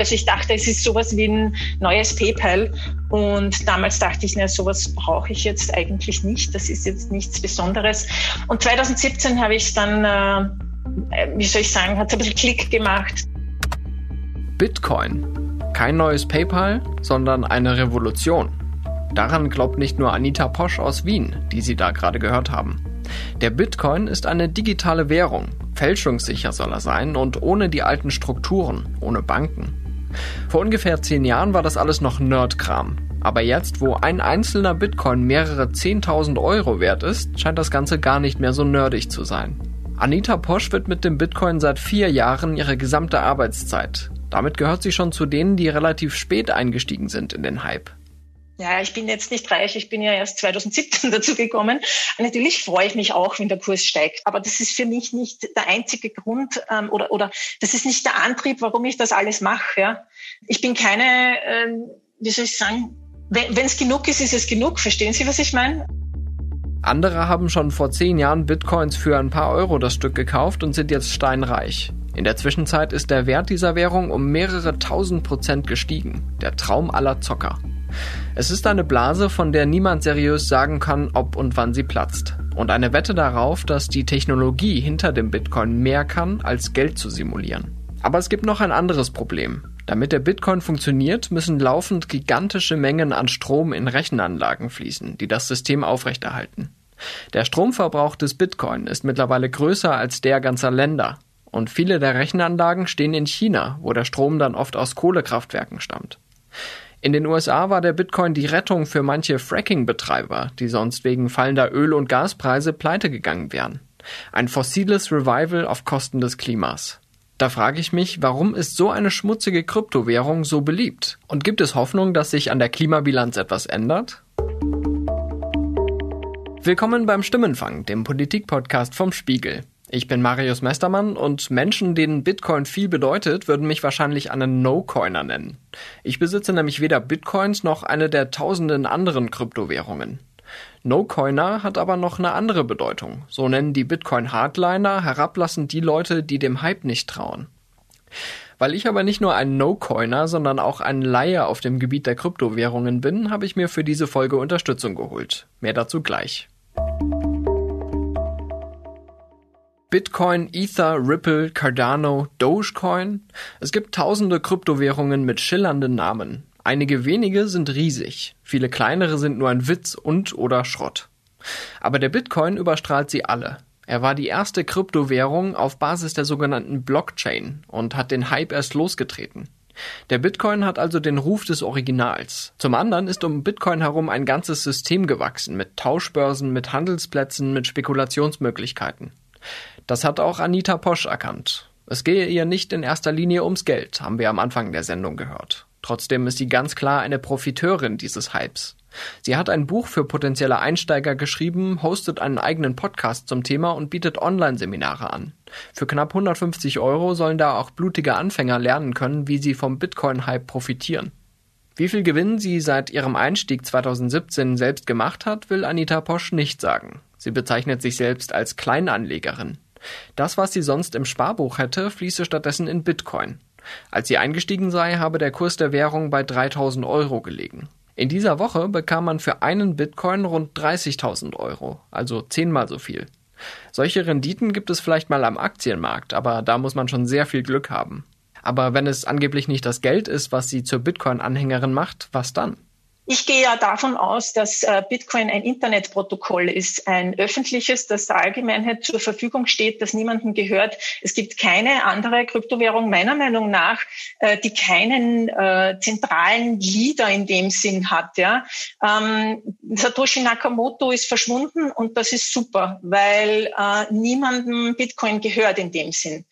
Also ich dachte, es ist sowas wie ein neues PayPal. Und damals dachte ich, na, sowas brauche ich jetzt eigentlich nicht. Das ist jetzt nichts Besonderes. Und 2017 habe ich dann, äh, wie soll ich sagen, hat es ein bisschen Klick gemacht. Bitcoin. Kein neues PayPal, sondern eine Revolution. Daran glaubt nicht nur Anita Posch aus Wien, die Sie da gerade gehört haben. Der Bitcoin ist eine digitale Währung. Fälschungssicher soll er sein und ohne die alten Strukturen, ohne Banken. Vor ungefähr zehn Jahren war das alles noch Nerdkram. Aber jetzt, wo ein einzelner Bitcoin mehrere 10.000 Euro wert ist, scheint das Ganze gar nicht mehr so nerdig zu sein. Anita Posch wird mit dem Bitcoin seit vier Jahren ihre gesamte Arbeitszeit. Damit gehört sie schon zu denen, die relativ spät eingestiegen sind in den Hype. Ja, ich bin jetzt nicht reich, ich bin ja erst 2017 dazu gekommen. Natürlich freue ich mich auch, wenn der Kurs steigt, aber das ist für mich nicht der einzige Grund ähm, oder, oder das ist nicht der Antrieb, warum ich das alles mache. Ja. Ich bin keine, ähm, wie soll ich sagen, wenn es genug ist, ist es genug. Verstehen Sie, was ich meine? Andere haben schon vor zehn Jahren Bitcoins für ein paar Euro das Stück gekauft und sind jetzt steinreich. In der Zwischenzeit ist der Wert dieser Währung um mehrere tausend Prozent gestiegen. Der Traum aller Zocker. Es ist eine Blase, von der niemand seriös sagen kann, ob und wann sie platzt. Und eine Wette darauf, dass die Technologie hinter dem Bitcoin mehr kann, als Geld zu simulieren. Aber es gibt noch ein anderes Problem. Damit der Bitcoin funktioniert, müssen laufend gigantische Mengen an Strom in Rechenanlagen fließen, die das System aufrechterhalten. Der Stromverbrauch des Bitcoin ist mittlerweile größer als der ganzer Länder. Und viele der Rechenanlagen stehen in China, wo der Strom dann oft aus Kohlekraftwerken stammt. In den USA war der Bitcoin die Rettung für manche Fracking-Betreiber, die sonst wegen fallender Öl- und Gaspreise pleite gegangen wären. Ein fossiles Revival auf Kosten des Klimas. Da frage ich mich, warum ist so eine schmutzige Kryptowährung so beliebt? Und gibt es Hoffnung, dass sich an der Klimabilanz etwas ändert? Willkommen beim Stimmenfang, dem Politikpodcast vom Spiegel. Ich bin Marius Mestermann und Menschen, denen Bitcoin viel bedeutet, würden mich wahrscheinlich einen No-Coiner nennen. Ich besitze nämlich weder Bitcoins noch eine der tausenden anderen Kryptowährungen. No-Coiner hat aber noch eine andere Bedeutung. So nennen die Bitcoin-Hardliner herablassend die Leute, die dem Hype nicht trauen. Weil ich aber nicht nur ein No-Coiner, sondern auch ein Laie auf dem Gebiet der Kryptowährungen bin, habe ich mir für diese Folge Unterstützung geholt. Mehr dazu gleich. Bitcoin, Ether, Ripple, Cardano, Dogecoin. Es gibt tausende Kryptowährungen mit schillernden Namen. Einige wenige sind riesig, viele kleinere sind nur ein Witz und oder Schrott. Aber der Bitcoin überstrahlt sie alle. Er war die erste Kryptowährung auf Basis der sogenannten Blockchain und hat den Hype erst losgetreten. Der Bitcoin hat also den Ruf des Originals. Zum anderen ist um Bitcoin herum ein ganzes System gewachsen mit Tauschbörsen, mit Handelsplätzen, mit Spekulationsmöglichkeiten. Das hat auch Anita Posch erkannt. Es gehe ihr nicht in erster Linie ums Geld, haben wir am Anfang der Sendung gehört. Trotzdem ist sie ganz klar eine Profiteurin dieses Hypes. Sie hat ein Buch für potenzielle Einsteiger geschrieben, hostet einen eigenen Podcast zum Thema und bietet Online-Seminare an. Für knapp 150 Euro sollen da auch blutige Anfänger lernen können, wie sie vom Bitcoin-Hype profitieren. Wie viel Gewinn sie seit ihrem Einstieg 2017 selbst gemacht hat, will Anita Posch nicht sagen. Sie bezeichnet sich selbst als Kleinanlegerin. Das, was sie sonst im Sparbuch hätte, fließe stattdessen in Bitcoin. Als sie eingestiegen sei, habe der Kurs der Währung bei 3000 Euro gelegen. In dieser Woche bekam man für einen Bitcoin rund 30.000 Euro, also zehnmal so viel. Solche Renditen gibt es vielleicht mal am Aktienmarkt, aber da muss man schon sehr viel Glück haben. Aber wenn es angeblich nicht das Geld ist, was sie zur Bitcoin-Anhängerin macht, was dann? Ich gehe ja davon aus, dass äh, Bitcoin ein Internetprotokoll ist, ein öffentliches, das der Allgemeinheit zur Verfügung steht, das niemandem gehört. Es gibt keine andere Kryptowährung meiner Meinung nach, äh, die keinen äh, zentralen Leader in dem Sinn hat. Ja. Ähm, Satoshi Nakamoto ist verschwunden und das ist super, weil niemandem Bitcoin gehört in dem Sinn.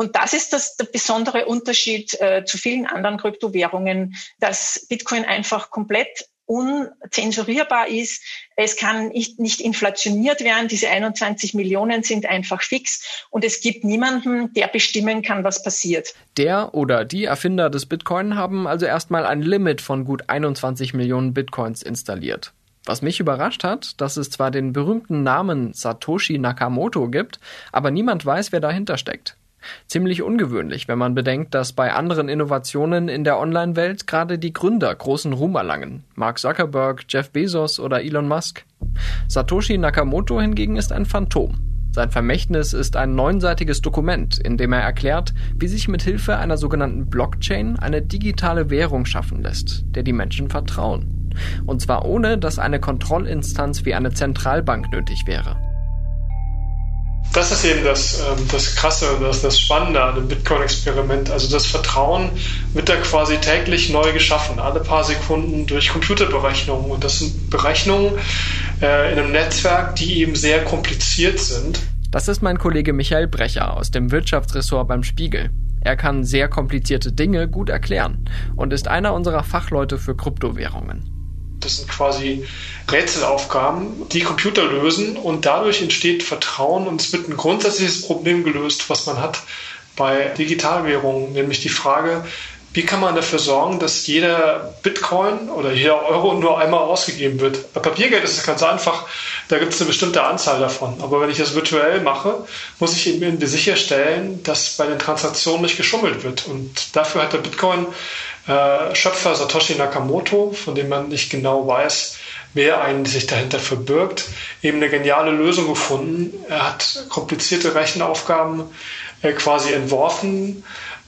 Und das ist das, der besondere Unterschied äh, zu vielen anderen Kryptowährungen, dass Bitcoin einfach komplett unzensurierbar ist. Es kann nicht, nicht inflationiert werden. Diese 21 Millionen sind einfach fix und es gibt niemanden, der bestimmen kann, was passiert. Der oder die Erfinder des Bitcoin haben also erstmal ein Limit von gut 21 Millionen Bitcoins installiert. Was mich überrascht hat, dass es zwar den berühmten Namen Satoshi Nakamoto gibt, aber niemand weiß, wer dahinter steckt. Ziemlich ungewöhnlich, wenn man bedenkt, dass bei anderen Innovationen in der Online-Welt gerade die Gründer großen Ruhm erlangen. Mark Zuckerberg, Jeff Bezos oder Elon Musk. Satoshi Nakamoto hingegen ist ein Phantom. Sein Vermächtnis ist ein neunseitiges Dokument, in dem er erklärt, wie sich mit Hilfe einer sogenannten Blockchain eine digitale Währung schaffen lässt, der die Menschen vertrauen. Und zwar ohne, dass eine Kontrollinstanz wie eine Zentralbank nötig wäre. Das ist eben das, ähm, das Krasse, das, das Spannende an dem Bitcoin-Experiment. Also das Vertrauen wird da quasi täglich neu geschaffen, alle paar Sekunden durch Computerberechnungen. Und das sind Berechnungen äh, in einem Netzwerk, die eben sehr kompliziert sind. Das ist mein Kollege Michael Brecher aus dem Wirtschaftsressort beim Spiegel. Er kann sehr komplizierte Dinge gut erklären und ist einer unserer Fachleute für Kryptowährungen. Das sind quasi Rätselaufgaben, die Computer lösen und dadurch entsteht Vertrauen und es wird ein grundsätzliches Problem gelöst, was man hat bei Digitalwährungen, nämlich die Frage, wie kann man dafür sorgen, dass jeder Bitcoin oder jeder Euro nur einmal ausgegeben wird? Bei Papiergeld ist es ganz einfach, da gibt es eine bestimmte Anzahl davon. Aber wenn ich das virtuell mache, muss ich eben sicherstellen, dass bei den Transaktionen nicht geschummelt wird. Und dafür hat der Bitcoin äh, Satoshi Nakamoto, von dem man nicht genau weiß, wer eigentlich sich dahinter verbirgt, eben eine geniale Lösung gefunden. Er hat komplizierte Rechenaufgaben äh, quasi entworfen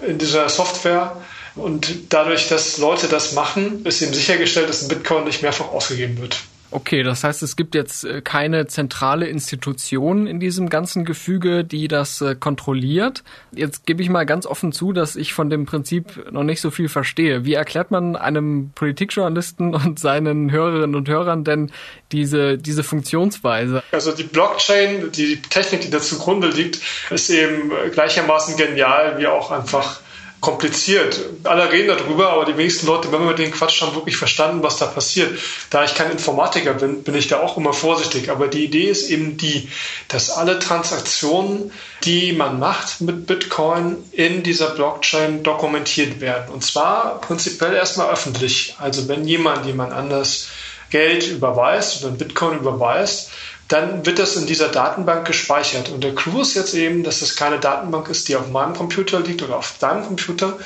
in dieser Software. Und dadurch, dass Leute das machen, ist eben sichergestellt, dass ein Bitcoin nicht mehrfach ausgegeben wird. Okay, das heißt, es gibt jetzt äh, keine zentrale Institution in diesem ganzen Gefüge, die das äh, kontrolliert. Jetzt gebe ich mal ganz offen zu, dass ich von dem Prinzip noch nicht so viel verstehe. Wie erklärt man einem Politikjournalisten und seinen Hörerinnen und Hörern denn diese, diese Funktionsweise? Also die Blockchain, die Technik, die da zugrunde liegt, ist eben gleichermaßen genial wie auch einfach kompliziert. Alle reden darüber, aber die wenigsten Leute, wenn wir mit denen Quatsch haben, wirklich verstanden, was da passiert. Da ich kein Informatiker bin, bin ich da auch immer vorsichtig. Aber die Idee ist eben die, dass alle Transaktionen, die man macht mit Bitcoin, in dieser Blockchain dokumentiert werden. Und zwar prinzipiell erstmal öffentlich. Also wenn jemand jemand anders Geld überweist oder Bitcoin überweist, dann wird das in dieser Datenbank gespeichert. Und der Clou ist jetzt eben, dass es keine Datenbank ist, die auf meinem Computer liegt oder auf deinem Computer,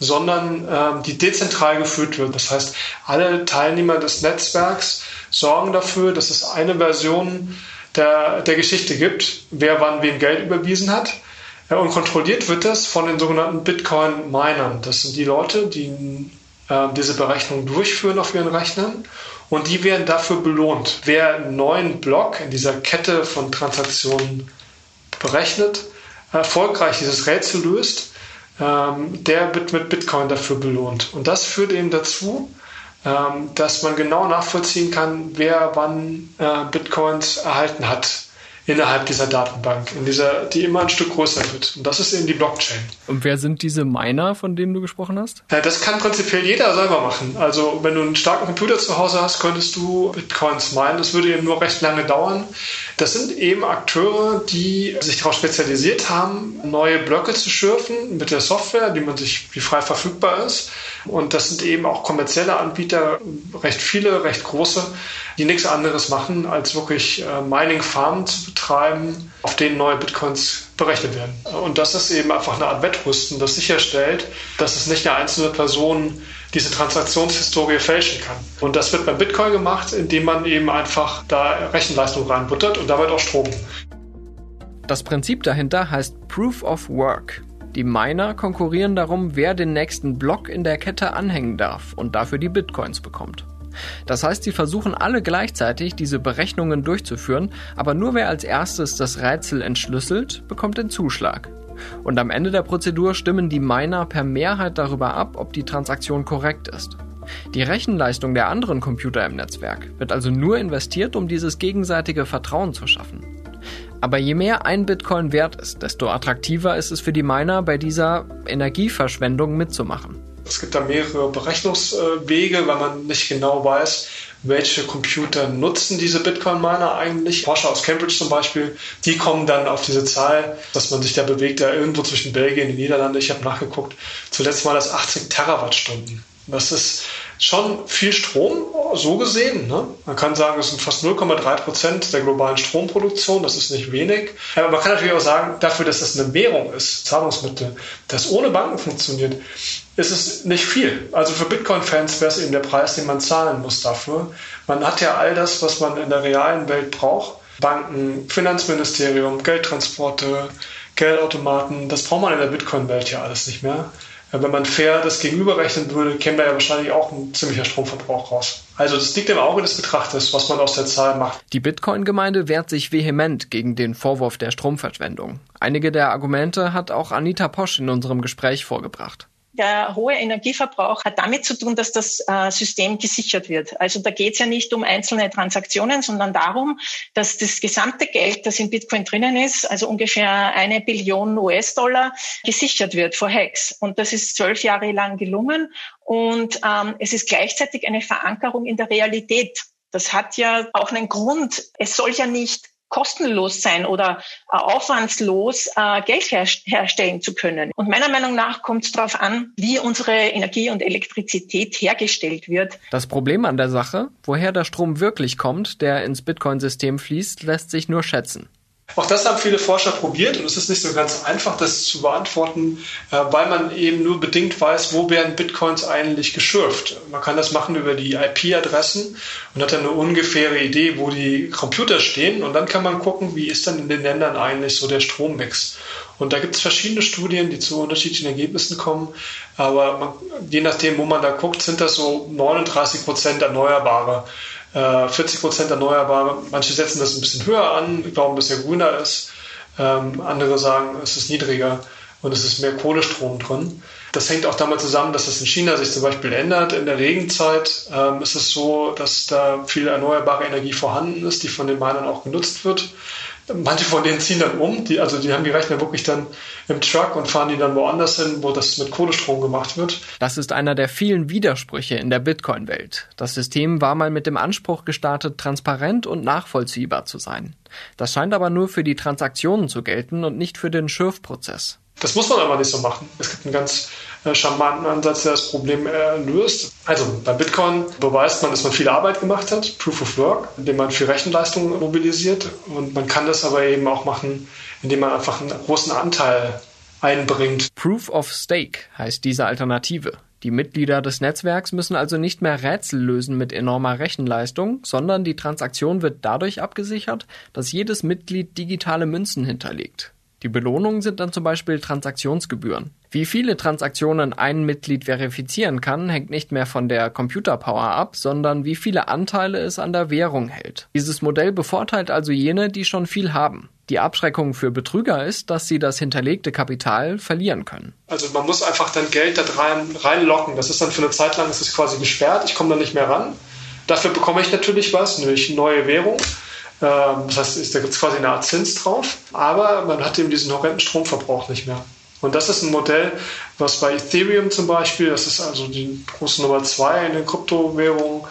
sondern ähm, die dezentral geführt wird. Das heißt, alle Teilnehmer des Netzwerks sorgen dafür, dass es eine Version der, der Geschichte gibt, wer wann wem Geld überwiesen hat. und kontrolliert wird das von den sogenannten Bitcoin-Minern. Das sind die Leute, die äh, diese Berechnung durchführen auf ihren Rechnern und die werden dafür belohnt. Wer einen neuen Block in dieser Kette von Transaktionen berechnet, erfolgreich dieses Rätsel löst, ähm, der wird mit Bitcoin dafür belohnt. Und das führt eben dazu, ähm, dass man genau nachvollziehen kann, wer wann äh, Bitcoins erhalten hat innerhalb dieser Datenbank, in dieser, die immer ein Stück größer wird. Und das ist eben die Blockchain. Und wer sind diese Miner, von denen du gesprochen hast? Ja, das kann prinzipiell jeder selber machen. Also wenn du einen starken Computer zu Hause hast, könntest du Bitcoins meinen. Das würde eben nur recht lange dauern. Das sind eben Akteure, die sich darauf spezialisiert haben, neue Blöcke zu schürfen mit der Software, die man sich, die frei verfügbar ist. Und das sind eben auch kommerzielle Anbieter, recht viele, recht große, die nichts anderes machen, als wirklich äh, Mining-Farmen zu betreiben, auf denen neue Bitcoins berechnet werden. Und das ist eben einfach eine Art Wettrüsten, das sicherstellt, dass es nicht eine einzelne Person diese Transaktionshistorie fälschen kann. Und das wird beim Bitcoin gemacht, indem man eben einfach da Rechenleistung reinbuttert und damit auch Strom. Das Prinzip dahinter heißt Proof of Work. Die Miner konkurrieren darum, wer den nächsten Block in der Kette anhängen darf und dafür die Bitcoins bekommt. Das heißt, sie versuchen alle gleichzeitig diese Berechnungen durchzuführen, aber nur wer als erstes das Rätsel entschlüsselt, bekommt den Zuschlag. Und am Ende der Prozedur stimmen die Miner per Mehrheit darüber ab, ob die Transaktion korrekt ist. Die Rechenleistung der anderen Computer im Netzwerk wird also nur investiert, um dieses gegenseitige Vertrauen zu schaffen. Aber je mehr ein Bitcoin wert ist, desto attraktiver ist es für die Miner, bei dieser Energieverschwendung mitzumachen. Es gibt da mehrere Berechnungswege, weil man nicht genau weiß, welche Computer nutzen diese Bitcoin-Miner eigentlich. Forscher aus Cambridge zum Beispiel, die kommen dann auf diese Zahl, dass man sich da bewegt, da irgendwo zwischen Belgien und den Niederlanden. Ich habe nachgeguckt, zuletzt mal das 80 Terawattstunden. Das ist schon viel Strom, so gesehen. Ne? Man kann sagen, es sind fast 0,3 Prozent der globalen Stromproduktion, das ist nicht wenig. Aber man kann natürlich auch sagen, dafür, dass es eine Währung ist, Zahlungsmittel, das ohne Banken funktioniert, ist es nicht viel. Also für Bitcoin-Fans wäre es eben der Preis, den man zahlen muss dafür. Man hat ja all das, was man in der realen Welt braucht. Banken, Finanzministerium, Geldtransporte, Geldautomaten, das braucht man in der Bitcoin-Welt ja alles nicht mehr. Wenn man fair das gegenüberrechnen würde, käme da ja wahrscheinlich auch ein ziemlicher Stromverbrauch raus. Also das liegt im Auge des Betrachters, was man aus der Zahl macht. Die Bitcoin-Gemeinde wehrt sich vehement gegen den Vorwurf der Stromverschwendung. Einige der Argumente hat auch Anita Posch in unserem Gespräch vorgebracht der hohe Energieverbrauch hat damit zu tun, dass das äh, System gesichert wird. Also da geht es ja nicht um einzelne Transaktionen, sondern darum, dass das gesamte Geld, das in Bitcoin drinnen ist, also ungefähr eine Billion US-Dollar, gesichert wird vor Hacks. Und das ist zwölf Jahre lang gelungen. Und ähm, es ist gleichzeitig eine Verankerung in der Realität. Das hat ja auch einen Grund. Es soll ja nicht kostenlos sein oder äh, aufwandslos äh, Geld her herstellen zu können. Und meiner Meinung nach kommt es darauf an, wie unsere Energie und Elektrizität hergestellt wird. Das Problem an der Sache, woher der Strom wirklich kommt, der ins Bitcoin-System fließt, lässt sich nur schätzen. Auch das haben viele Forscher probiert und es ist nicht so ganz einfach, das zu beantworten, äh, weil man eben nur bedingt weiß, wo werden Bitcoins eigentlich geschürft. Man kann das machen über die IP-Adressen und hat dann eine ungefähre Idee, wo die Computer stehen und dann kann man gucken, wie ist dann in den Ländern eigentlich so der Strommix. Und da gibt es verschiedene Studien, die zu unterschiedlichen Ergebnissen kommen. Aber man, je nachdem, wo man da guckt, sind das so 39 Prozent Erneuerbare. 40 äh, Prozent Erneuerbare. Manche setzen das ein bisschen höher an, glauben, dass er grüner ist. Ähm, andere sagen, es ist niedriger und es ist mehr Kohlestrom drin. Das hängt auch damit zusammen, dass es in China sich zum Beispiel ändert. In der Regenzeit ähm, ist es so, dass da viel erneuerbare Energie vorhanden ist, die von den Minern auch genutzt wird. Manche von denen ziehen dann um, die, also die haben die Rechner wirklich dann im Truck und fahren die dann woanders hin, wo das mit Kohlestrom gemacht wird. Das ist einer der vielen Widersprüche in der Bitcoin-Welt. Das System war mal mit dem Anspruch gestartet, transparent und nachvollziehbar zu sein. Das scheint aber nur für die Transaktionen zu gelten und nicht für den Schürfprozess. Das muss man aber nicht so machen. Es gibt einen ganz äh, charmanten Ansatz, der das Problem äh, löst. Also bei Bitcoin beweist man, dass man viel Arbeit gemacht hat, Proof of Work, indem man viel Rechenleistung mobilisiert. Und man kann das aber eben auch machen, indem man einfach einen großen Anteil einbringt. Proof of Stake heißt diese Alternative. Die Mitglieder des Netzwerks müssen also nicht mehr Rätsel lösen mit enormer Rechenleistung, sondern die Transaktion wird dadurch abgesichert, dass jedes Mitglied digitale Münzen hinterlegt. Die Belohnungen sind dann zum Beispiel Transaktionsgebühren. Wie viele Transaktionen ein Mitglied verifizieren kann, hängt nicht mehr von der Computerpower ab, sondern wie viele Anteile es an der Währung hält. Dieses Modell bevorteilt also jene, die schon viel haben. Die Abschreckung für Betrüger ist, dass sie das hinterlegte Kapital verlieren können. Also man muss einfach dann Geld da rein, reinlocken. Das ist dann für eine Zeit lang ist es quasi gesperrt. Ich komme da nicht mehr ran. Dafür bekomme ich natürlich was, nämlich neue Währung. Ähm, das heißt, da gibt es quasi eine Art Zins drauf, aber man hat eben diesen horrenden Stromverbrauch nicht mehr. Und das ist ein Modell, was bei Ethereum zum Beispiel, das ist also die große Nummer zwei in den Kryptowährungen,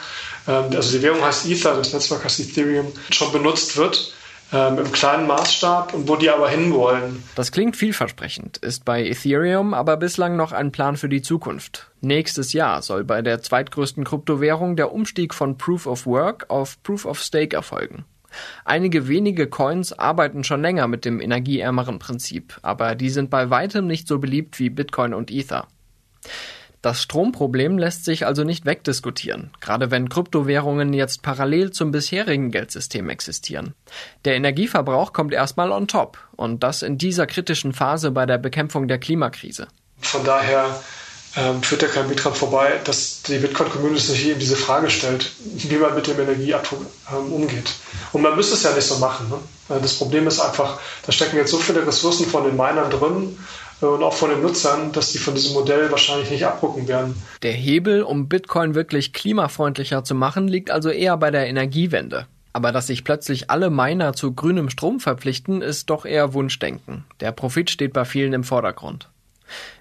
ähm, also die Währung heißt Ether, das Netzwerk heißt Ethereum, schon benutzt wird ähm, im kleinen Maßstab und wo die aber hinwollen. Das klingt vielversprechend, ist bei Ethereum aber bislang noch ein Plan für die Zukunft. Nächstes Jahr soll bei der zweitgrößten Kryptowährung der Umstieg von Proof of Work auf Proof of Stake erfolgen. Einige wenige Coins arbeiten schon länger mit dem energieärmeren Prinzip, aber die sind bei weitem nicht so beliebt wie Bitcoin und Ether. Das Stromproblem lässt sich also nicht wegdiskutieren, gerade wenn Kryptowährungen jetzt parallel zum bisherigen Geldsystem existieren. Der Energieverbrauch kommt erstmal on top und das in dieser kritischen Phase bei der Bekämpfung der Klimakrise. Von daher ähm, führt ja kein Weg dran vorbei, dass die Bitcoin-Community sich eben diese Frage stellt, wie man mit dem Energieabdruck ähm, umgeht. Und man müsste es ja nicht so machen. Ne? Das Problem ist einfach, da stecken jetzt so viele Ressourcen von den Minern drin äh, und auch von den Nutzern, dass die von diesem Modell wahrscheinlich nicht abgucken werden. Der Hebel, um Bitcoin wirklich klimafreundlicher zu machen, liegt also eher bei der Energiewende. Aber dass sich plötzlich alle Miner zu grünem Strom verpflichten, ist doch eher Wunschdenken. Der Profit steht bei vielen im Vordergrund.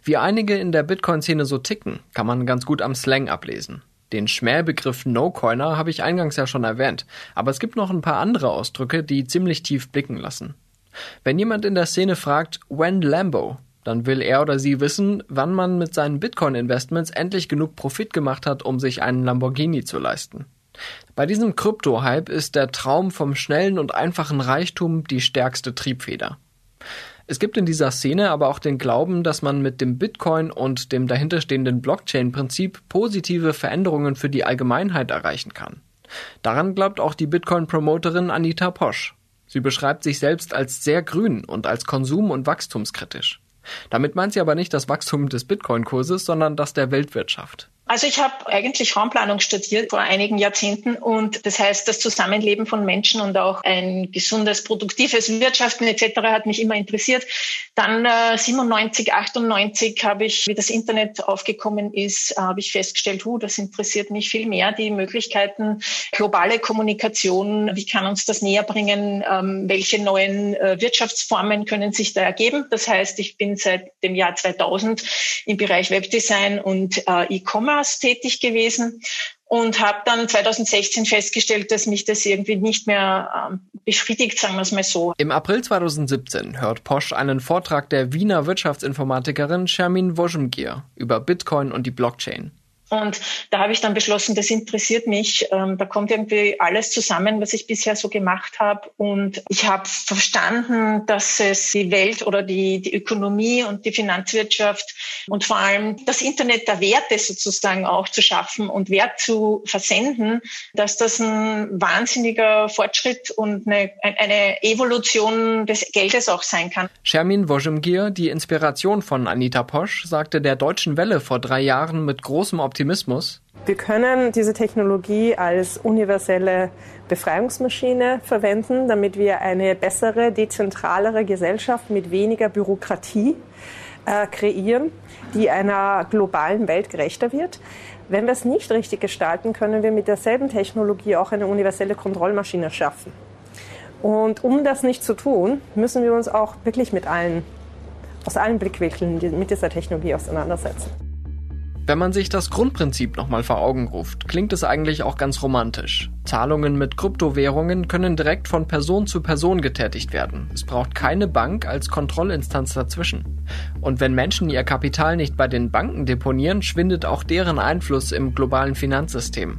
Wie einige in der Bitcoin-Szene so ticken, kann man ganz gut am Slang ablesen. Den Schmähbegriff No-Coiner habe ich eingangs ja schon erwähnt, aber es gibt noch ein paar andere Ausdrücke, die ziemlich tief blicken lassen. Wenn jemand in der Szene fragt, when Lambo, Dann will er oder sie wissen, wann man mit seinen Bitcoin-Investments endlich genug Profit gemacht hat, um sich einen Lamborghini zu leisten. Bei diesem Krypto-Hype ist der Traum vom schnellen und einfachen Reichtum die stärkste Triebfeder. Es gibt in dieser Szene aber auch den Glauben, dass man mit dem Bitcoin und dem dahinterstehenden Blockchain-Prinzip positive Veränderungen für die Allgemeinheit erreichen kann. Daran glaubt auch die Bitcoin-Promoterin Anita Posch. Sie beschreibt sich selbst als sehr grün und als konsum- und wachstumskritisch. Damit meint sie aber nicht das Wachstum des Bitcoin-Kurses, sondern das der Weltwirtschaft. Also ich habe eigentlich Raumplanung studiert vor einigen Jahrzehnten und das heißt, das Zusammenleben von Menschen und auch ein gesundes, produktives Wirtschaften etc. hat mich immer interessiert. Dann äh, 97, 98 habe ich, wie das Internet aufgekommen ist, habe ich festgestellt, hu, das interessiert mich viel mehr, die Möglichkeiten, globale Kommunikation, wie kann uns das näher bringen, ähm, welche neuen äh, Wirtschaftsformen können sich da ergeben. Das heißt, ich bin seit dem Jahr 2000 im Bereich Webdesign und äh, E-Commerce Thomas tätig gewesen und habe dann 2016 festgestellt, dass mich das irgendwie nicht mehr ähm, befriedigt, sagen wir es mal so. Im April 2017 hört Posch einen Vortrag der Wiener Wirtschaftsinformatikerin Shermin Wojemgir über Bitcoin und die Blockchain. Und da habe ich dann beschlossen, das interessiert mich. Ähm, da kommt irgendwie alles zusammen, was ich bisher so gemacht habe. Und ich habe verstanden, dass es die Welt oder die, die Ökonomie und die Finanzwirtschaft und vor allem das Internet der Werte sozusagen auch zu schaffen und Wert zu versenden, dass das ein wahnsinniger Fortschritt und eine, eine Evolution des Geldes auch sein kann. Shermin Wojemgir, die Inspiration von Anita Posch, sagte der Deutschen Welle vor drei Jahren mit großem Optimismus, Optimismus? Wir können diese Technologie als universelle Befreiungsmaschine verwenden, damit wir eine bessere, dezentralere Gesellschaft mit weniger Bürokratie äh, kreieren, die einer globalen Welt gerechter wird. Wenn wir es nicht richtig gestalten, können wir mit derselben Technologie auch eine universelle Kontrollmaschine schaffen. Und um das nicht zu tun, müssen wir uns auch wirklich mit allen, aus allen Blickwinkeln mit dieser Technologie auseinandersetzen. Wenn man sich das Grundprinzip nochmal vor Augen ruft, klingt es eigentlich auch ganz romantisch. Zahlungen mit Kryptowährungen können direkt von Person zu Person getätigt werden. Es braucht keine Bank als Kontrollinstanz dazwischen. Und wenn Menschen ihr Kapital nicht bei den Banken deponieren, schwindet auch deren Einfluss im globalen Finanzsystem.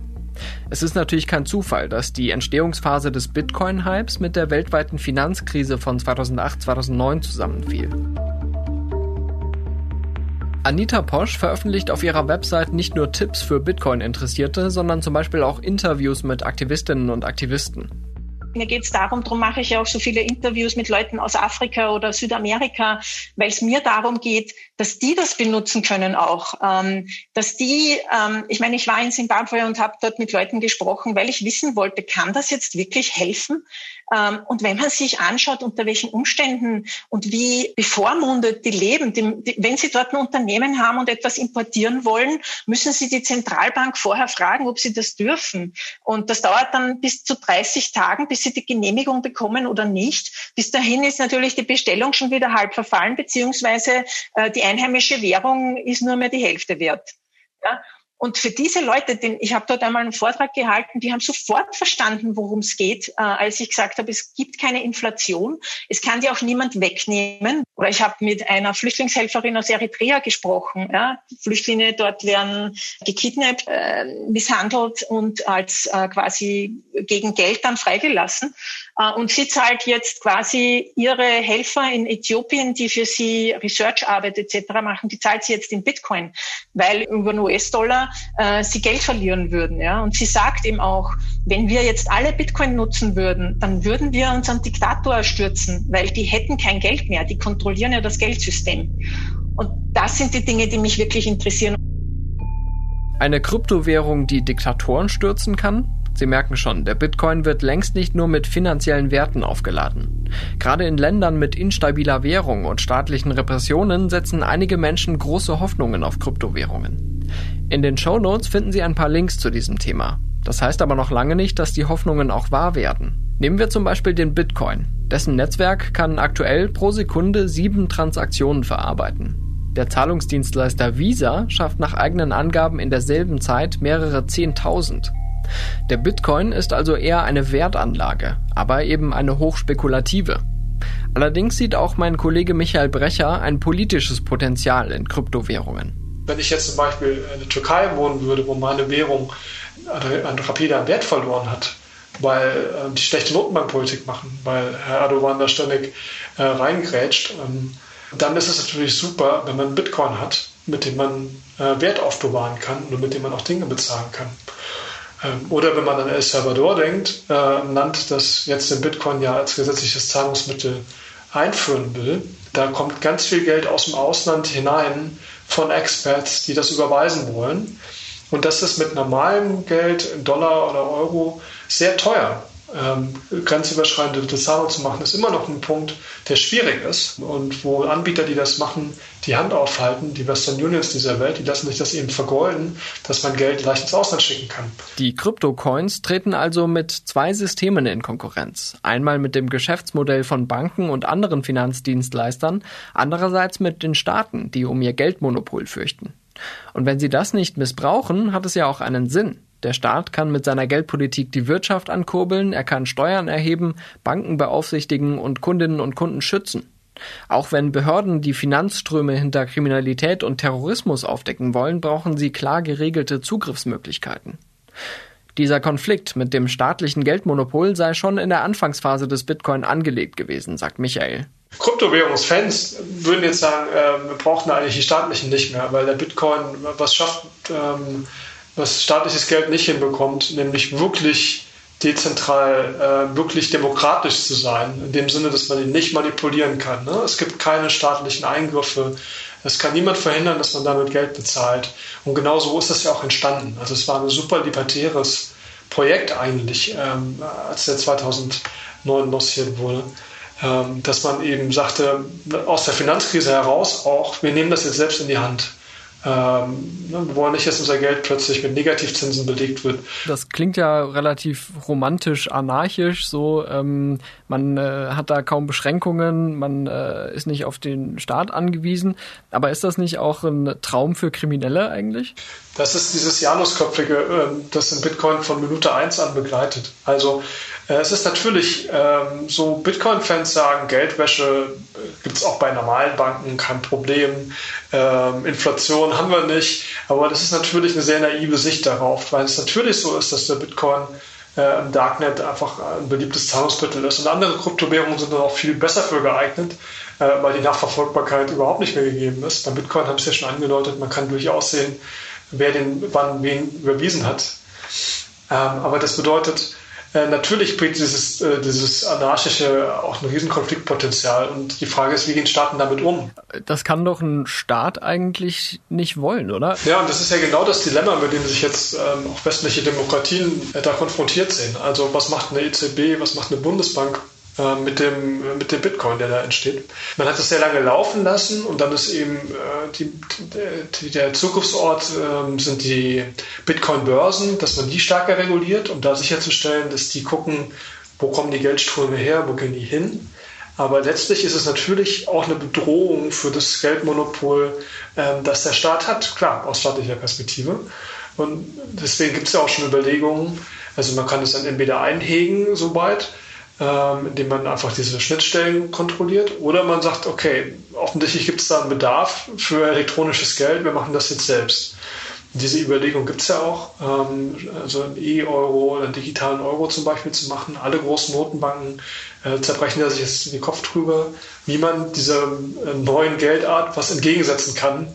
Es ist natürlich kein Zufall, dass die Entstehungsphase des Bitcoin-Hypes mit der weltweiten Finanzkrise von 2008-2009 zusammenfiel. Anita Posch veröffentlicht auf ihrer Website nicht nur Tipps für Bitcoin-Interessierte, sondern zum Beispiel auch Interviews mit Aktivistinnen und Aktivisten. Mir geht es darum, darum mache ich ja auch so viele Interviews mit Leuten aus Afrika oder Südamerika, weil es mir darum geht, dass die das benutzen können auch. Ähm, dass die, ähm, ich meine, ich war in Simbabwe und habe dort mit Leuten gesprochen, weil ich wissen wollte, kann das jetzt wirklich helfen? Ähm, und wenn man sich anschaut, unter welchen Umständen und wie bevormundet die leben, die, die, wenn sie dort ein Unternehmen haben und etwas importieren wollen, müssen sie die Zentralbank vorher fragen, ob sie das dürfen. Und das dauert dann bis zu 30 Tagen, bis sie die Genehmigung bekommen oder nicht. Bis dahin ist natürlich die Bestellung schon wieder halb verfallen, beziehungsweise äh, die einheimische Währung ist nur mehr die Hälfte wert. Ja? Und für diese Leute, den, ich habe dort einmal einen Vortrag gehalten, die haben sofort verstanden, worum es geht, äh, als ich gesagt habe, es gibt keine Inflation, es kann dir auch niemand wegnehmen. Oder ich habe mit einer Flüchtlingshelferin aus Eritrea gesprochen. Ja. Flüchtlinge dort werden gekidnappt, äh, misshandelt und als äh, quasi gegen Geld dann freigelassen. Äh, und sie zahlt jetzt quasi ihre Helfer in Äthiopien, die für sie Researcharbeit etc. machen, die zahlt sie jetzt in Bitcoin, weil über einen US-Dollar äh, sie Geld verlieren würden. Ja? Und sie sagt eben auch, wenn wir jetzt alle Bitcoin nutzen würden, dann würden wir unseren Diktator stürzen, weil die hätten kein Geld mehr, die kontrollieren ja das Geldsystem. Und das sind die Dinge, die mich wirklich interessieren. Eine Kryptowährung, die Diktatoren stürzen kann? Sie merken schon, der Bitcoin wird längst nicht nur mit finanziellen Werten aufgeladen. Gerade in Ländern mit instabiler Währung und staatlichen Repressionen setzen einige Menschen große Hoffnungen auf Kryptowährungen. In den Show Notes finden Sie ein paar Links zu diesem Thema. Das heißt aber noch lange nicht, dass die Hoffnungen auch wahr werden. Nehmen wir zum Beispiel den Bitcoin. Dessen Netzwerk kann aktuell pro Sekunde sieben Transaktionen verarbeiten. Der Zahlungsdienstleister Visa schafft nach eigenen Angaben in derselben Zeit mehrere Zehntausend. Der Bitcoin ist also eher eine Wertanlage, aber eben eine hochspekulative. Allerdings sieht auch mein Kollege Michael Brecher ein politisches Potenzial in Kryptowährungen. Wenn ich jetzt zum Beispiel in der Türkei wohnen würde, wo meine Währung an rapide an Wert verloren hat, weil äh, die schlechte Notenbankpolitik machen, weil Herr Erdogan da ständig äh, reingrätscht, ähm, dann ist es natürlich super, wenn man Bitcoin hat, mit dem man äh, Wert aufbewahren kann und mit dem man auch Dinge bezahlen kann. Ähm, oder wenn man an El Salvador denkt, äh, ein Land, das jetzt den Bitcoin ja als gesetzliches Zahlungsmittel einführen will, da kommt ganz viel Geld aus dem Ausland hinein von Experts, die das überweisen wollen. Und das ist mit normalem Geld, Dollar oder Euro, sehr teuer ähm, grenzüberschreitende Zahlungen zu machen, ist immer noch ein Punkt, der schwierig ist und wo Anbieter, die das machen, die Hand aufhalten, die Western Unions dieser Welt, die lassen sich das eben vergolden, dass man Geld leicht ins Ausland schicken kann. Die Kryptocoins treten also mit zwei Systemen in Konkurrenz. Einmal mit dem Geschäftsmodell von Banken und anderen Finanzdienstleistern, andererseits mit den Staaten, die um ihr Geldmonopol fürchten. Und wenn sie das nicht missbrauchen, hat es ja auch einen Sinn. Der Staat kann mit seiner Geldpolitik die Wirtschaft ankurbeln, er kann Steuern erheben, Banken beaufsichtigen und Kundinnen und Kunden schützen. Auch wenn Behörden die Finanzströme hinter Kriminalität und Terrorismus aufdecken wollen, brauchen sie klar geregelte Zugriffsmöglichkeiten. Dieser Konflikt mit dem staatlichen Geldmonopol sei schon in der Anfangsphase des Bitcoin angelegt gewesen, sagt Michael. Kryptowährungsfans würden jetzt sagen, äh, wir brauchen eigentlich die staatlichen nicht mehr, weil der Bitcoin was schafft, ähm, was staatliches Geld nicht hinbekommt, nämlich wirklich dezentral, äh, wirklich demokratisch zu sein, in dem Sinne, dass man ihn nicht manipulieren kann. Ne? Es gibt keine staatlichen Eingriffe. Es kann niemand verhindern, dass man damit Geld bezahlt. Und genau so ist das ja auch entstanden. Also es war ein super libertäres Projekt eigentlich, ähm, als der 2009 lanciert wurde, ähm, dass man eben sagte, aus der Finanzkrise heraus auch, wir nehmen das jetzt selbst in die Hand. Ähm, ne, wir wollen nicht, dass unser Geld plötzlich mit Negativzinsen belegt wird. Das klingt ja relativ romantisch, anarchisch. So, ähm, man äh, hat da kaum Beschränkungen, man äh, ist nicht auf den Staat angewiesen. Aber ist das nicht auch ein Traum für Kriminelle eigentlich? Das ist dieses Janusköpfige, äh, das in Bitcoin von Minute eins an begleitet. Also äh, es ist natürlich ähm, so, Bitcoin-Fans sagen, Geldwäsche gibt es auch bei normalen Banken, kein Problem. Ähm, Inflation haben wir nicht. Aber das ist natürlich eine sehr naive Sicht darauf, weil es natürlich so ist, dass der Bitcoin äh, im Darknet einfach ein beliebtes Zahlungsmittel ist. Und andere Kryptowährungen sind dann auch viel besser für geeignet, äh, weil die Nachverfolgbarkeit überhaupt nicht mehr gegeben ist. Beim Bitcoin haben es ja schon angedeutet, man kann durchaus sehen, wer den wann wen überwiesen hat. Ähm, aber das bedeutet, äh, natürlich bringt dieses, äh, dieses anarchische auch ein Riesenkonfliktpotenzial. Und die Frage ist, wie gehen Staaten damit um? Das kann doch ein Staat eigentlich nicht wollen, oder? Ja, und das ist ja genau das Dilemma, mit dem sich jetzt ähm, auch westliche Demokratien äh, da konfrontiert sehen. Also was macht eine EZB, was macht eine Bundesbank? Äh, mit dem, mit dem Bitcoin, der da entsteht. Man hat es sehr lange laufen lassen und dann ist eben äh, die, die, der Zugriffsort äh, sind die Bitcoin-Börsen, dass man die stärker reguliert, um da sicherzustellen, dass die gucken, wo kommen die Geldströme her, wo gehen die hin. Aber letztlich ist es natürlich auch eine Bedrohung für das Geldmonopol, äh, das der Staat hat, klar, aus staatlicher Perspektive. Und deswegen gibt es ja auch schon Überlegungen, also man kann es dann entweder einhegen, soweit, ähm, indem man einfach diese Schnittstellen kontrolliert. Oder man sagt, okay, offensichtlich gibt es da einen Bedarf für elektronisches Geld, wir machen das jetzt selbst. Diese Überlegung gibt es ja auch, ähm, also einen E-Euro oder einen digitalen Euro zum Beispiel zu machen. Alle großen Notenbanken äh, zerbrechen ja sich jetzt den Kopf drüber, wie man dieser äh, neuen Geldart was entgegensetzen kann,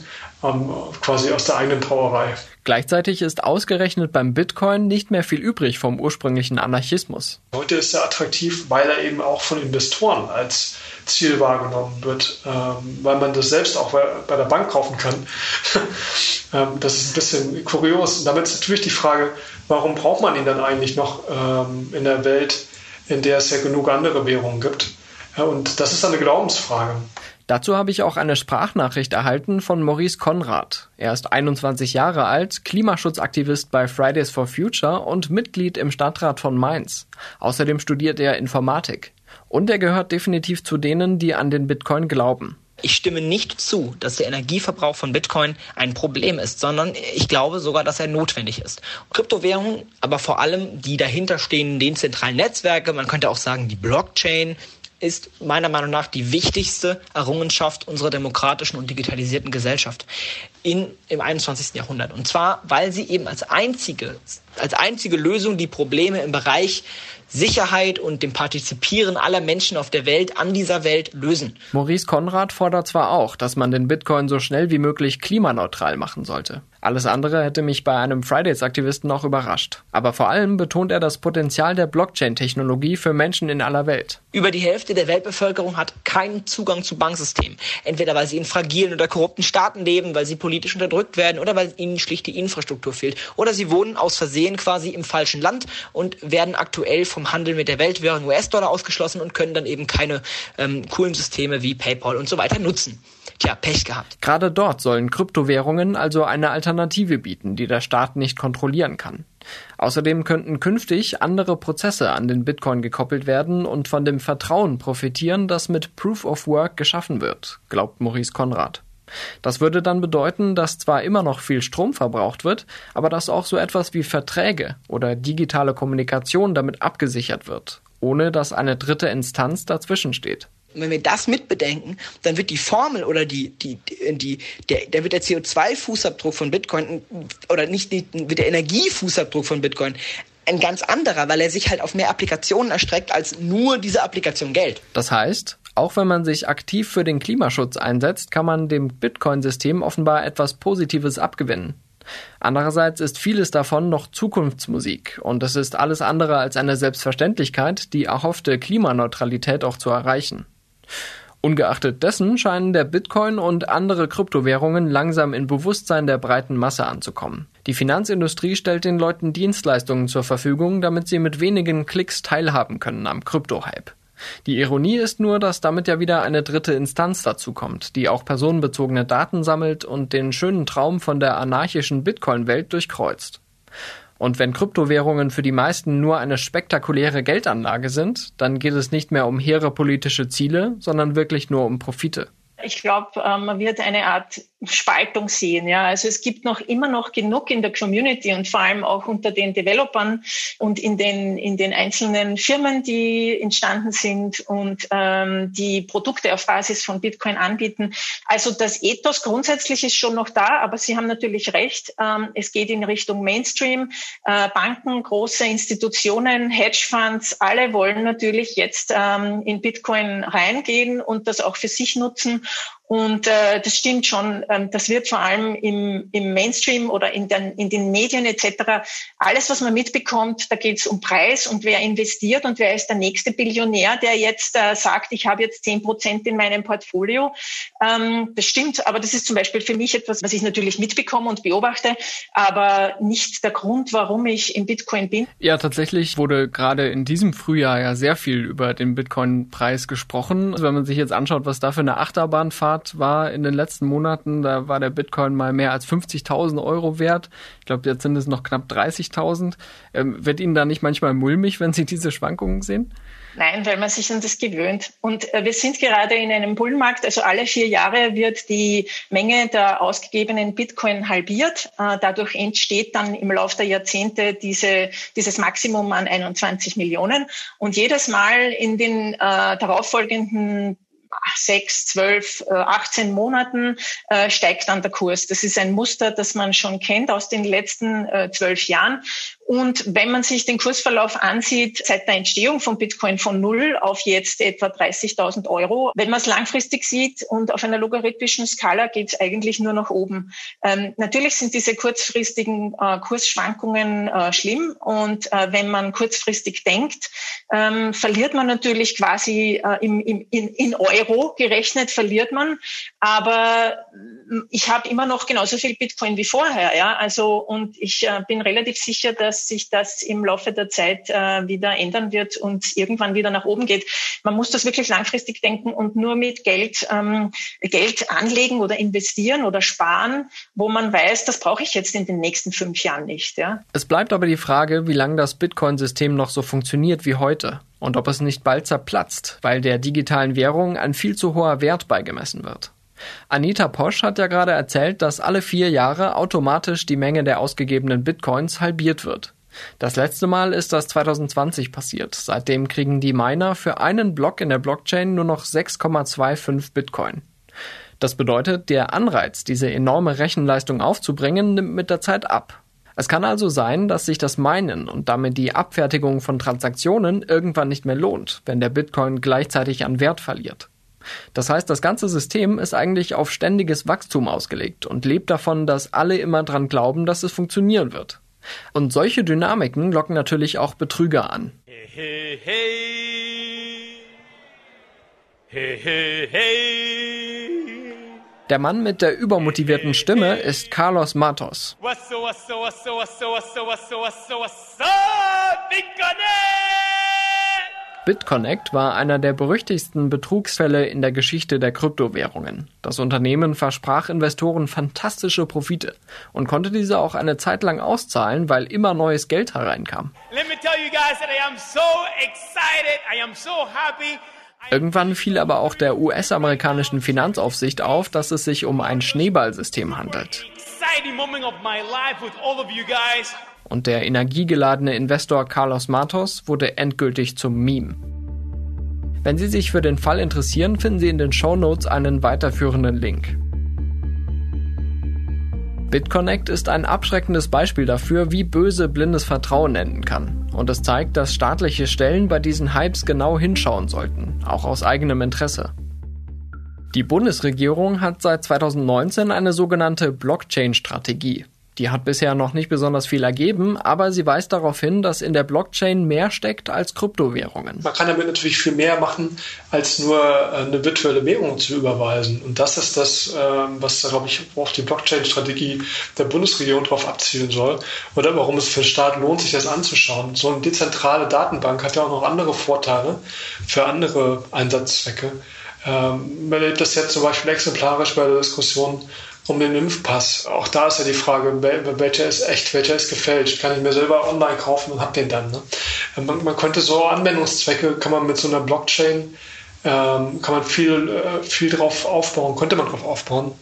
ähm, quasi aus der eigenen Brauerei. Gleichzeitig ist ausgerechnet beim Bitcoin nicht mehr viel übrig vom ursprünglichen Anarchismus. Heute ist er attraktiv, weil er eben auch von Investoren als Ziel wahrgenommen wird, ähm, weil man das selbst auch bei der Bank kaufen kann. ähm, das ist ein bisschen kurios. Und damit ist natürlich die Frage, warum braucht man ihn dann eigentlich noch ähm, in der Welt, in der es ja genug andere Währungen gibt? Und das ist eine Glaubensfrage. Dazu habe ich auch eine Sprachnachricht erhalten von Maurice Konrad. Er ist 21 Jahre alt, Klimaschutzaktivist bei Fridays for Future und Mitglied im Stadtrat von Mainz. Außerdem studiert er Informatik. Und er gehört definitiv zu denen, die an den Bitcoin glauben. Ich stimme nicht zu, dass der Energieverbrauch von Bitcoin ein Problem ist, sondern ich glaube sogar, dass er notwendig ist. Kryptowährungen, aber vor allem die dahinterstehenden dezentralen Netzwerke, man könnte auch sagen die Blockchain, ist meiner Meinung nach die wichtigste Errungenschaft unserer demokratischen und digitalisierten Gesellschaft in, im 21. Jahrhundert. Und zwar, weil sie eben als einzige, als einzige Lösung die Probleme im Bereich Sicherheit und dem Partizipieren aller Menschen auf der Welt an dieser Welt lösen. Maurice Konrad fordert zwar auch, dass man den Bitcoin so schnell wie möglich klimaneutral machen sollte. Alles andere hätte mich bei einem Fridays-Aktivisten auch überrascht. Aber vor allem betont er das Potenzial der Blockchain-Technologie für Menschen in aller Welt. Über die Hälfte der Weltbevölkerung hat keinen Zugang zu Banksystemen. Entweder weil sie in fragilen oder korrupten Staaten leben, weil sie politisch unterdrückt werden oder weil ihnen schlicht die Infrastruktur fehlt. Oder sie wohnen aus Versehen quasi im falschen Land und werden aktuell vom Handel mit der Weltwährung US-Dollar ausgeschlossen und können dann eben keine ähm, coolen Systeme wie PayPal und so weiter nutzen. Tja, Pech gehabt. Gerade dort sollen Kryptowährungen also eine Alternative bieten, die der Staat nicht kontrollieren kann. Außerdem könnten künftig andere Prozesse an den Bitcoin gekoppelt werden und von dem Vertrauen profitieren, das mit Proof of Work geschaffen wird, glaubt Maurice Konrad. Das würde dann bedeuten, dass zwar immer noch viel Strom verbraucht wird, aber dass auch so etwas wie Verträge oder digitale Kommunikation damit abgesichert wird, ohne dass eine dritte Instanz dazwischen steht. Und wenn wir das mitbedenken, dann wird die Formel oder die, die, die, der, der wird der CO2-Fußabdruck von Bitcoin oder nicht, wird der Energiefußabdruck von Bitcoin ein ganz anderer, weil er sich halt auf mehr Applikationen erstreckt als nur diese Applikation Geld. Das heißt, auch wenn man sich aktiv für den Klimaschutz einsetzt, kann man dem Bitcoin-System offenbar etwas Positives abgewinnen. Andererseits ist vieles davon noch Zukunftsmusik und es ist alles andere als eine Selbstverständlichkeit, die erhoffte Klimaneutralität auch zu erreichen. Ungeachtet dessen scheinen der Bitcoin und andere Kryptowährungen langsam in Bewusstsein der breiten Masse anzukommen. Die Finanzindustrie stellt den Leuten Dienstleistungen zur Verfügung, damit sie mit wenigen Klicks teilhaben können am Kryptohype. Die Ironie ist nur, dass damit ja wieder eine dritte Instanz dazukommt, die auch personenbezogene Daten sammelt und den schönen Traum von der anarchischen Bitcoin-Welt durchkreuzt. Und wenn Kryptowährungen für die meisten nur eine spektakuläre Geldanlage sind, dann geht es nicht mehr um hehre politische Ziele, sondern wirklich nur um Profite. Ich glaube, man wird eine Art Spaltung sehen. Ja, also es gibt noch immer noch genug in der Community und vor allem auch unter den Developern und in den in den einzelnen Firmen, die entstanden sind und ähm, die Produkte auf Basis von Bitcoin anbieten. Also das Ethos grundsätzlich ist schon noch da, aber Sie haben natürlich recht. Ähm, es geht in Richtung Mainstream. Äh, Banken, große Institutionen, Hedgefonds, alle wollen natürlich jetzt ähm, in Bitcoin reingehen und das auch für sich nutzen und äh, das stimmt schon. Ähm, das wird vor allem im, im Mainstream oder in den, in den Medien etc. Alles, was man mitbekommt, da geht es um Preis und wer investiert und wer ist der nächste Billionär, der jetzt äh, sagt, ich habe jetzt zehn Prozent in meinem Portfolio. Ähm, das stimmt, aber das ist zum Beispiel für mich etwas, was ich natürlich mitbekomme und beobachte, aber nicht der Grund, warum ich im Bitcoin bin. Ja, tatsächlich wurde gerade in diesem Frühjahr ja sehr viel über den Bitcoin-Preis gesprochen. Also wenn man sich jetzt anschaut, was da für eine Achterbahnfahrt Start war in den letzten Monaten, da war der Bitcoin mal mehr als 50.000 Euro wert. Ich glaube, jetzt sind es noch knapp 30.000. Ähm, wird Ihnen da nicht manchmal mulmig, wenn Sie diese Schwankungen sehen? Nein, weil man sich an das gewöhnt. Und äh, wir sind gerade in einem Bullenmarkt. Also alle vier Jahre wird die Menge der ausgegebenen Bitcoin halbiert. Äh, dadurch entsteht dann im Laufe der Jahrzehnte diese, dieses Maximum an 21 Millionen. Und jedes Mal in den äh, darauffolgenden sechs, zwölf, äh, 18 Monaten äh, steigt dann der Kurs. Das ist ein Muster, das man schon kennt aus den letzten äh, zwölf Jahren. Und wenn man sich den Kursverlauf ansieht, seit der Entstehung von Bitcoin von null auf jetzt etwa 30.000 Euro, wenn man es langfristig sieht und auf einer logarithmischen Skala geht es eigentlich nur nach oben. Ähm, natürlich sind diese kurzfristigen äh, Kursschwankungen äh, schlimm und äh, wenn man kurzfristig denkt, ähm, verliert man natürlich quasi äh, im, im, in, in Euro gerechnet, verliert man. Aber ich habe immer noch genauso viel Bitcoin wie vorher. Ja? Also und ich äh, bin relativ sicher, dass sich das im Laufe der Zeit äh, wieder ändern wird und irgendwann wieder nach oben geht. Man muss das wirklich langfristig denken und nur mit Geld, ähm, Geld anlegen oder investieren oder sparen, wo man weiß, das brauche ich jetzt in den nächsten fünf Jahren nicht. Ja. Es bleibt aber die Frage, wie lange das Bitcoin-System noch so funktioniert wie heute und ob es nicht bald zerplatzt, weil der digitalen Währung ein viel zu hoher Wert beigemessen wird. Anita Posch hat ja gerade erzählt, dass alle vier Jahre automatisch die Menge der ausgegebenen Bitcoins halbiert wird. Das letzte Mal ist das 2020 passiert. Seitdem kriegen die Miner für einen Block in der Blockchain nur noch 6,25 Bitcoin. Das bedeutet, der Anreiz, diese enorme Rechenleistung aufzubringen, nimmt mit der Zeit ab. Es kann also sein, dass sich das Minen und damit die Abfertigung von Transaktionen irgendwann nicht mehr lohnt, wenn der Bitcoin gleichzeitig an Wert verliert. Das heißt, das ganze System ist eigentlich auf ständiges Wachstum ausgelegt und lebt davon, dass alle immer dran glauben, dass es funktionieren wird. Und solche Dynamiken locken natürlich auch Betrüger an. Hey, hey, hey. Der Mann mit der übermotivierten Stimme ist Carlos Matos. BitConnect war einer der berüchtigsten Betrugsfälle in der Geschichte der Kryptowährungen. Das Unternehmen versprach Investoren fantastische Profite und konnte diese auch eine Zeit lang auszahlen, weil immer neues Geld hereinkam. Irgendwann fiel aber auch der US-amerikanischen Finanzaufsicht auf, dass es sich um ein Schneeballsystem handelt. Und der energiegeladene Investor Carlos Matos wurde endgültig zum Meme. Wenn Sie sich für den Fall interessieren, finden Sie in den Show Notes einen weiterführenden Link. BitConnect ist ein abschreckendes Beispiel dafür, wie böse blindes Vertrauen enden kann. Und es zeigt, dass staatliche Stellen bei diesen Hypes genau hinschauen sollten, auch aus eigenem Interesse. Die Bundesregierung hat seit 2019 eine sogenannte Blockchain-Strategie. Die hat bisher noch nicht besonders viel ergeben, aber sie weist darauf hin, dass in der Blockchain mehr steckt als Kryptowährungen. Man kann damit natürlich viel mehr machen, als nur äh, eine virtuelle Währung zu überweisen. Und das ist das, ähm, was, glaube ich, auf die Blockchain-Strategie der Bundesregierung darauf abzielen soll. Oder warum es für den Staat lohnt, sich das anzuschauen. So eine dezentrale Datenbank hat ja auch noch andere Vorteile für andere Einsatzzwecke. Ähm, man erlebt das jetzt zum Beispiel exemplarisch bei der Diskussion um den Impfpass. Auch da ist ja die Frage, welcher ist echt, welcher ist gefälscht. Kann ich mir selber online kaufen und hab den dann. Ne? Man, man, könnte so Anwendungszwecke, kann man mit so einer Blockchain, ähm, kann man viel, äh, viel drauf aufbauen, könnte man drauf aufbauen,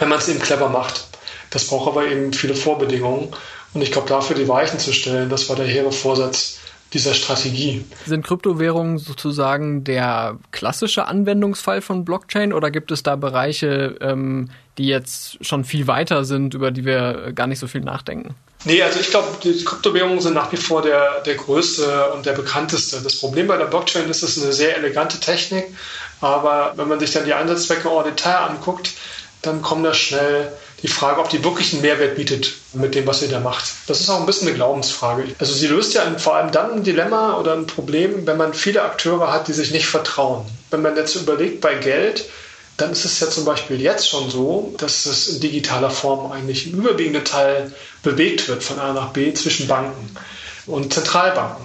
wenn man es eben clever macht. Das braucht aber eben viele Vorbedingungen. Und ich glaube, dafür die Weichen zu stellen, das war der hehre Vorsatz dieser Strategie. Sind Kryptowährungen sozusagen der klassische Anwendungsfall von Blockchain oder gibt es da Bereiche, ähm, die jetzt schon viel weiter sind, über die wir gar nicht so viel nachdenken? Nee, also ich glaube, die Kryptowährungen sind nach wie vor der, der größte und der bekannteste. Das Problem bei der Blockchain ist, es ist eine sehr elegante Technik, aber wenn man sich dann die Einsatzzwecke en Detail anguckt, dann kommt da schnell die Frage, ob die wirklich einen Mehrwert bietet mit dem, was sie da macht. Das ist auch ein bisschen eine Glaubensfrage. Also sie löst ja vor allem dann ein Dilemma oder ein Problem, wenn man viele Akteure hat, die sich nicht vertrauen. Wenn man jetzt überlegt bei Geld, dann ist es ja zum Beispiel jetzt schon so, dass es in digitaler Form eigentlich im überwiegenden Teil bewegt wird von A nach B zwischen Banken und Zentralbanken.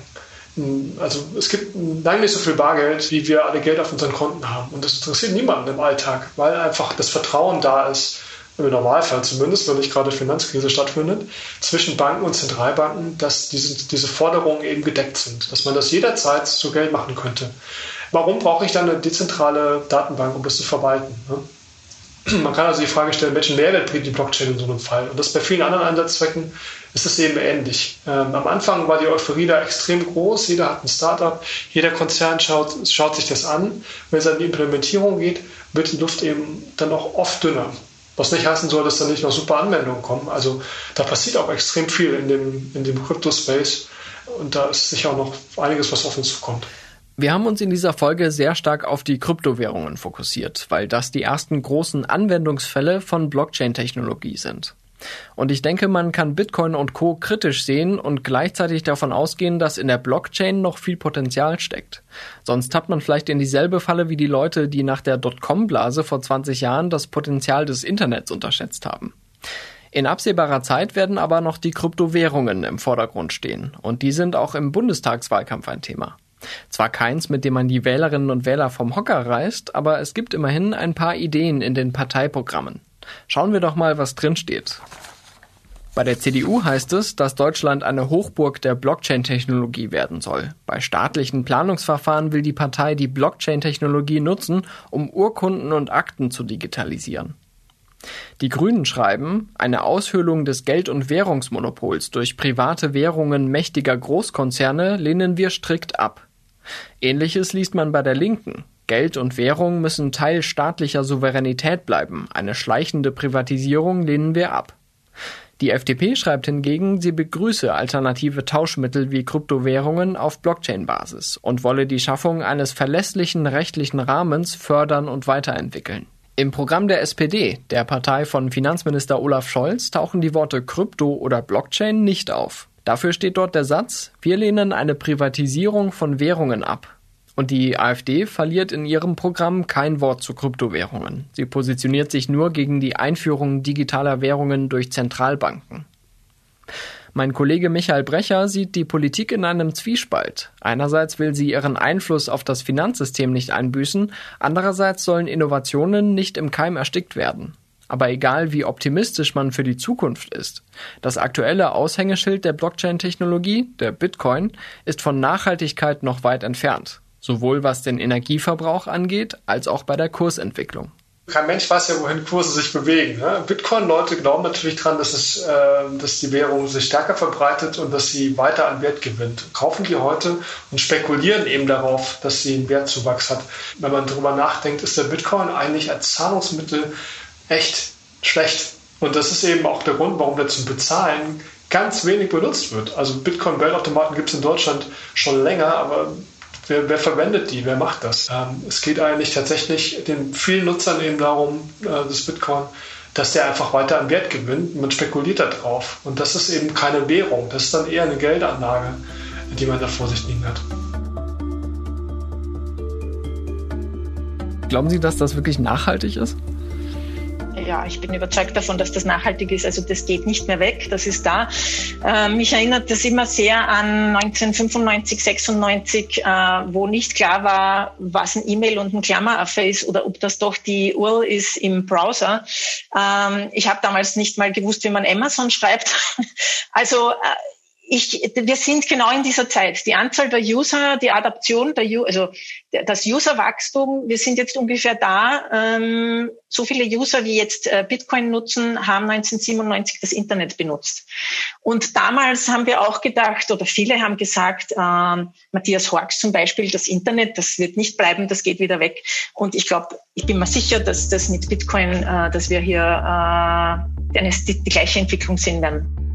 Also es gibt lange nicht so viel Bargeld, wie wir alle Geld auf unseren Konten haben. Und das interessiert niemanden im Alltag, weil einfach das Vertrauen da ist, im Normalfall zumindest, wenn nicht gerade Finanzkrise stattfindet, zwischen Banken und Zentralbanken, dass diese, diese Forderungen eben gedeckt sind, dass man das jederzeit zu Geld machen könnte. Warum brauche ich dann eine dezentrale Datenbank, um das zu verwalten? Ne? Man kann also die Frage stellen, welchen Mehrwert bringt die Blockchain in so einem Fall? Und das bei vielen anderen Einsatzzwecken ist es eben ähnlich. Ähm, am Anfang war die Euphorie da extrem groß. Jeder hat ein Startup, jeder Konzern schaut, schaut sich das an. Wenn es an die Implementierung geht, wird die Luft eben dann auch oft dünner. Was nicht heißen soll, dass da nicht noch super Anwendungen kommen. Also da passiert auch extrem viel in dem, in dem Crypto-Space und da ist sicher auch noch einiges, was auf uns zukommt. Wir haben uns in dieser Folge sehr stark auf die Kryptowährungen fokussiert, weil das die ersten großen Anwendungsfälle von Blockchain-Technologie sind. Und ich denke, man kann Bitcoin und Co. kritisch sehen und gleichzeitig davon ausgehen, dass in der Blockchain noch viel Potenzial steckt. Sonst tappt man vielleicht in dieselbe Falle wie die Leute, die nach der Dotcom-Blase vor 20 Jahren das Potenzial des Internets unterschätzt haben. In absehbarer Zeit werden aber noch die Kryptowährungen im Vordergrund stehen. Und die sind auch im Bundestagswahlkampf ein Thema. Zwar keins, mit dem man die Wählerinnen und Wähler vom Hocker reißt, aber es gibt immerhin ein paar Ideen in den Parteiprogrammen. Schauen wir doch mal, was drin steht. Bei der CDU heißt es, dass Deutschland eine Hochburg der Blockchain-Technologie werden soll. Bei staatlichen Planungsverfahren will die Partei die Blockchain-Technologie nutzen, um Urkunden und Akten zu digitalisieren. Die Grünen schreiben, eine Aushöhlung des Geld- und Währungsmonopols durch private Währungen mächtiger Großkonzerne lehnen wir strikt ab. Ähnliches liest man bei der Linken. Geld und Währung müssen Teil staatlicher Souveränität bleiben. Eine schleichende Privatisierung lehnen wir ab. Die FDP schreibt hingegen, sie begrüße alternative Tauschmittel wie Kryptowährungen auf Blockchain-Basis und wolle die Schaffung eines verlässlichen rechtlichen Rahmens fördern und weiterentwickeln. Im Programm der SPD, der Partei von Finanzminister Olaf Scholz, tauchen die Worte Krypto oder Blockchain nicht auf. Dafür steht dort der Satz, wir lehnen eine Privatisierung von Währungen ab. Und die AfD verliert in ihrem Programm kein Wort zu Kryptowährungen. Sie positioniert sich nur gegen die Einführung digitaler Währungen durch Zentralbanken. Mein Kollege Michael Brecher sieht die Politik in einem Zwiespalt. Einerseits will sie ihren Einfluss auf das Finanzsystem nicht einbüßen, andererseits sollen Innovationen nicht im Keim erstickt werden. Aber egal wie optimistisch man für die Zukunft ist, das aktuelle Aushängeschild der Blockchain-Technologie, der Bitcoin, ist von Nachhaltigkeit noch weit entfernt, sowohl was den Energieverbrauch angeht, als auch bei der Kursentwicklung kein Mensch weiß ja, wohin Kurse sich bewegen. Ne? Bitcoin-Leute glauben natürlich daran, dass, äh, dass die Währung sich stärker verbreitet und dass sie weiter an Wert gewinnt. Kaufen die heute und spekulieren eben darauf, dass sie einen Wertzuwachs hat. Wenn man darüber nachdenkt, ist der Bitcoin eigentlich als Zahlungsmittel echt schlecht. Und das ist eben auch der Grund, warum der zum Bezahlen ganz wenig benutzt wird. Also Bitcoin-Geldautomaten gibt es in Deutschland schon länger, aber Wer, wer verwendet die? Wer macht das? Ähm, es geht eigentlich tatsächlich den vielen Nutzern eben darum, äh, des Bitcoin, dass der einfach weiter an Wert gewinnt. Man spekuliert da drauf. Und das ist eben keine Währung. Das ist dann eher eine Geldanlage, die man da vor sich liegen hat. Glauben Sie, dass das wirklich nachhaltig ist? Ja, ich bin überzeugt davon, dass das nachhaltig ist. Also das geht nicht mehr weg, das ist da. Äh, mich erinnert das immer sehr an 1995, 96, äh, wo nicht klar war, was ein E-Mail und ein Klammeraffe ist oder ob das doch die URL ist im Browser. Ähm, ich habe damals nicht mal gewusst, wie man Amazon schreibt. also äh, ich, wir sind genau in dieser Zeit. Die Anzahl der User, die Adaption, der, also das Userwachstum, wir sind jetzt ungefähr da. Ähm, so viele User, wie jetzt äh, Bitcoin nutzen, haben 1997 das Internet benutzt. Und damals haben wir auch gedacht, oder viele haben gesagt, äh, Matthias Horks zum Beispiel, das Internet, das wird nicht bleiben, das geht wieder weg. Und ich glaube, ich bin mir sicher, dass das mit Bitcoin, äh, dass wir hier äh, die, die gleiche Entwicklung sehen werden.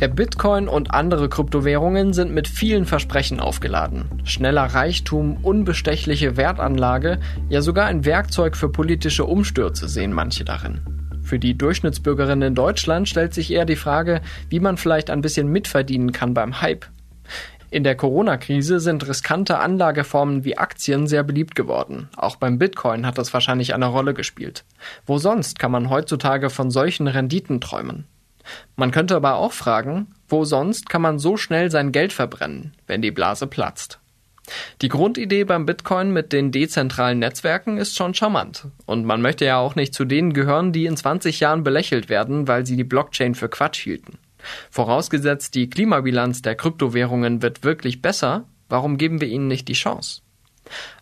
Der Bitcoin und andere Kryptowährungen sind mit vielen Versprechen aufgeladen. Schneller Reichtum, unbestechliche Wertanlage, ja sogar ein Werkzeug für politische Umstürze sehen manche darin. Für die Durchschnittsbürgerin in Deutschland stellt sich eher die Frage, wie man vielleicht ein bisschen mitverdienen kann beim Hype. In der Corona-Krise sind riskante Anlageformen wie Aktien sehr beliebt geworden. Auch beim Bitcoin hat das wahrscheinlich eine Rolle gespielt. Wo sonst kann man heutzutage von solchen Renditen träumen? Man könnte aber auch fragen, wo sonst kann man so schnell sein Geld verbrennen, wenn die Blase platzt? Die Grundidee beim Bitcoin mit den dezentralen Netzwerken ist schon charmant. Und man möchte ja auch nicht zu denen gehören, die in 20 Jahren belächelt werden, weil sie die Blockchain für Quatsch hielten. Vorausgesetzt, die Klimabilanz der Kryptowährungen wird wirklich besser, warum geben wir ihnen nicht die Chance?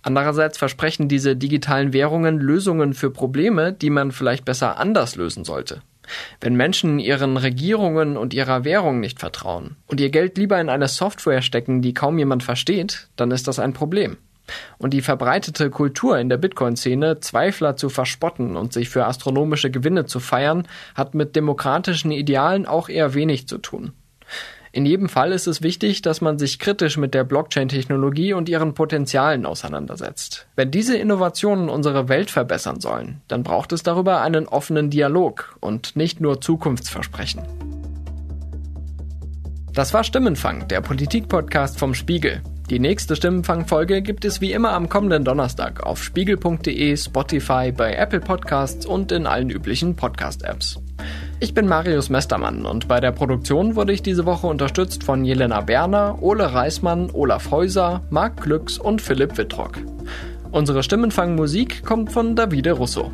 Andererseits versprechen diese digitalen Währungen Lösungen für Probleme, die man vielleicht besser anders lösen sollte. Wenn Menschen ihren Regierungen und ihrer Währung nicht vertrauen und ihr Geld lieber in eine Software stecken, die kaum jemand versteht, dann ist das ein Problem. Und die verbreitete Kultur in der Bitcoin-Szene, Zweifler zu verspotten und sich für astronomische Gewinne zu feiern, hat mit demokratischen Idealen auch eher wenig zu tun. In jedem Fall ist es wichtig, dass man sich kritisch mit der Blockchain-Technologie und ihren Potenzialen auseinandersetzt. Wenn diese Innovationen unsere Welt verbessern sollen, dann braucht es darüber einen offenen Dialog und nicht nur Zukunftsversprechen. Das war Stimmenfang, der Politik-Podcast vom Spiegel. Die nächste Stimmenfang-Folge gibt es wie immer am kommenden Donnerstag auf spiegel.de, Spotify, bei Apple Podcasts und in allen üblichen Podcast-Apps. Ich bin Marius Mestermann und bei der Produktion wurde ich diese Woche unterstützt von Jelena Berner, Ole Reismann, Olaf Häuser, Marc Glücks und Philipp Wittrock. Unsere Stimmenfangmusik kommt von Davide Russo.